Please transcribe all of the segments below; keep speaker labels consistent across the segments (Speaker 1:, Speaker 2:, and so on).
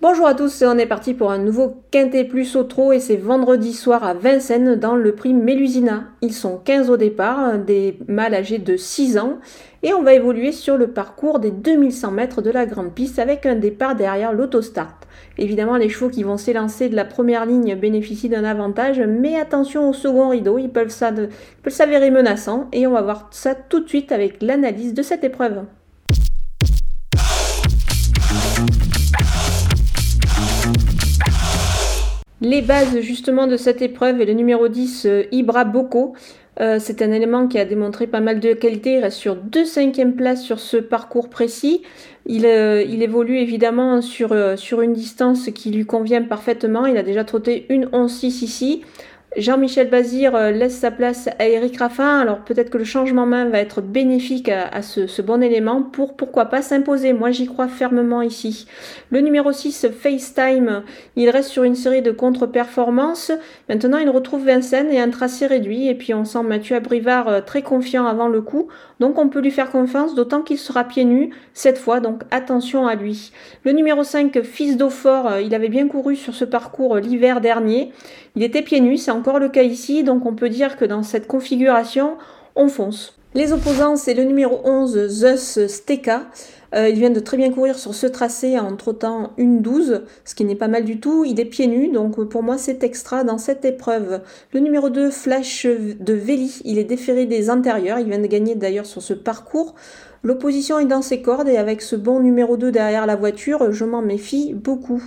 Speaker 1: Bonjour à tous, on est parti pour un nouveau Quintet plus au trot et c'est vendredi soir à Vincennes dans le prix Mélusina. Ils sont 15 au départ, des mâles âgés de 6 ans et on va évoluer sur le parcours des 2100 mètres de la grande piste avec un départ derrière l'autostart. Évidemment, les chevaux qui vont s'élancer de la première ligne bénéficient d'un avantage, mais attention au second rideau, ils peuvent s'avérer menaçants et on va voir ça tout de suite avec l'analyse de cette épreuve. Les bases justement de cette épreuve est le numéro 10 euh, Ibra Boko. Euh, c'est un élément qui a démontré pas mal de qualité. Il reste sur deux cinquièmes places sur ce parcours précis. Il, euh, évolue évidemment sur, sur une distance qui lui convient parfaitement. Il a déjà trotté une 11-6 ici. Jean-Michel Bazir euh, laisse sa place à Eric Raffin. Alors peut-être que le changement main va être bénéfique à, ce, bon élément pour pourquoi pas s'imposer. Moi j'y crois fermement ici. Le numéro 6, FaceTime, il reste sur une série de contre-performances. Maintenant il retrouve Vincennes et un tracé réduit. Et puis on sent Mathieu Abrivard euh, très confiant avant le coup. Donc on peut lui faire confiance, d'autant qu'il sera pieds nus cette fois. Donc attention à lui. Le numéro 5, Fils d'Eau-Fort, euh, il avait bien couru sur ce parcours l'hiver dernier. Il était pieds nus, c'est encore le cas ici, donc on peut dire que dans cette configuration, on fonce. Les opposants, c'est le numéro 11, Zeus Steka. Euh, il vient de très bien courir sur ce tracé en trottant une 12, ce qui n'est pas mal du tout. Il est pieds nus, donc pour moi c'est extra dans cette épreuve. Le numéro 2, Flash de Véli, il est déféré des antérieurs. Il vient de gagner d'ailleurs sur ce parcours. L'opposition est dans ses cordes et avec ce bon numéro 2 derrière la voiture, je m'en méfie beaucoup.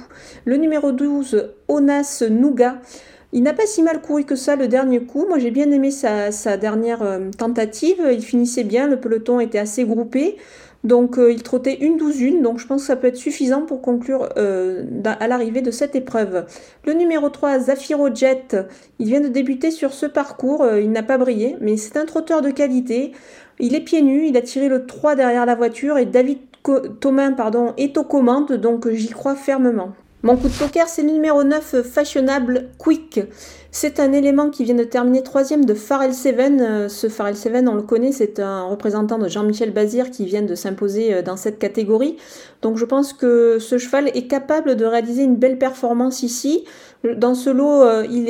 Speaker 1: Le numéro 12, Onas Nougat. Il n'a pas si mal couru que ça le dernier coup. Moi, j'ai bien aimé sa, dernière euh, tentative. Il finissait bien, le peloton était assez groupé. Donc, euh, il trottait une douzaine. Donc, je pense que ça peut être suffisant pour conclure euh, à l'arrivée de cette épreuve. Le numéro 3, Zafiro Jet, il vient de débuter sur ce parcours. il n'a pas brillé, mais c'est un trotteur de qualité. Il est pieds nus. Il a tiré le 3 derrière la voiture et David Thomas pardon, est aux commandes. Donc, j'y crois fermement. Mon coup de poker, c'est le numéro 9, Fashionable Quick. C'est un élément qui vient de terminer troisième de Farrell Seven. Euh, ce Farrell Seven, on le connaît, c'est un représentant de Jean-Michel Bazir qui vient de s'imposer euh, dans cette catégorie. Donc je pense que ce cheval est capable de réaliser une belle performance ici. Dans ce lot, euh, il,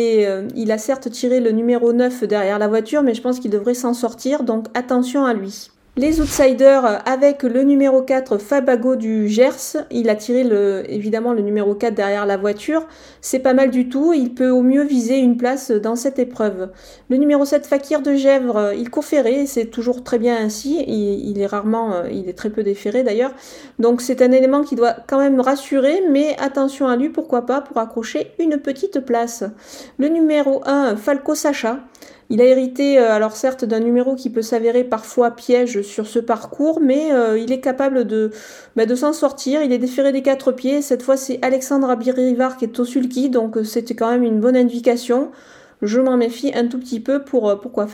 Speaker 1: il a certes tiré le numéro 9 derrière la voiture, mais je pense qu'il devrait s'en sortir, donc attention à lui. Les outsiders avec le numéro 4 Fabago du Gers, il a tiré évidemment le numéro 4 derrière la voiture, c'est pas mal du tout, il peut au mieux viser une place dans cette épreuve. Le numéro 7 Fakir de Gèvres, il court c'est toujours très bien ainsi, il, est rarement, il est très peu déféré d'ailleurs, donc c'est un élément qui doit quand même rassurer, mais attention à lui, pourquoi pas, pour accrocher une petite place. Le numéro 1 Falco Sacha, il a hérité, euh, alors certes, d'un numéro qui peut s'avérer parfois piège sur ce parcours, mais euh, il est capable de, bah, s'en sortir. Il est déféré des quatre pieds. Cette fois, c'est Alexandre Abirivar qui est au sulky, donc euh, c'était quand même une bonne indication. Je m'en méfie un tout petit peu pour, pourquoi,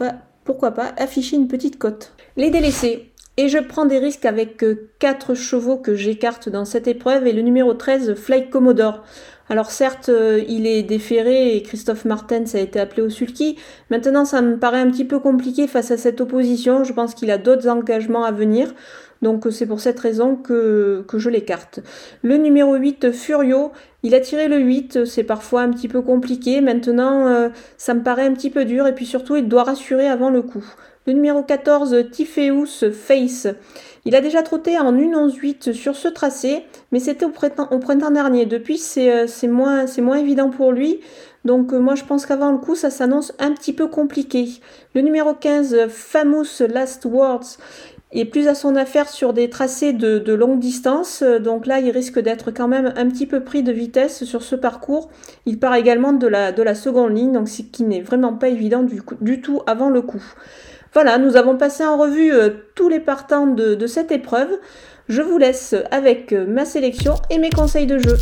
Speaker 1: pourquoi pas, afficher une petite cote. Les délaissés. Et je prends des risques avec 4 chevaux que j'écarte dans cette épreuve et le numéro 13, Fly Commodore. Alors certes, euh, il est déféré et Christophe Martens a été appelé au sulky. Maintenant, ça me paraît un petit peu compliqué face à cette opposition. Je pense qu'il a d'autres engagements à venir. Donc c'est pour cette raison que, je l'écarte. Le numéro 8, Furio, il a tiré le 8, c'est parfois un petit peu compliqué. Maintenant, euh, ça me paraît un petit peu dur et puis surtout, il doit rassurer avant le coup. Le numéro 14, Tifeus Face. Il a déjà trotté en 1-11-8 sur ce tracé, mais c'était au printemps, dernier. Depuis, euh, c'est moins, évident pour lui. Donc euh, moi, je pense qu'avant le coup, ça s'annonce un petit peu compliqué. Le numéro 15, Famous Last Words, est plus à son affaire sur des tracés de, longue distance. Donc là, il risque d'être quand même un petit peu pris de vitesse sur ce parcours. Il part également de la, de la seconde ligne, donc ce qui n'est vraiment pas évident du tout avant le coup. Voilà, nous avons passé en revue euh, tous les partants de, cette épreuve. Je vous laisse avec euh, ma sélection et mes conseils de jeu.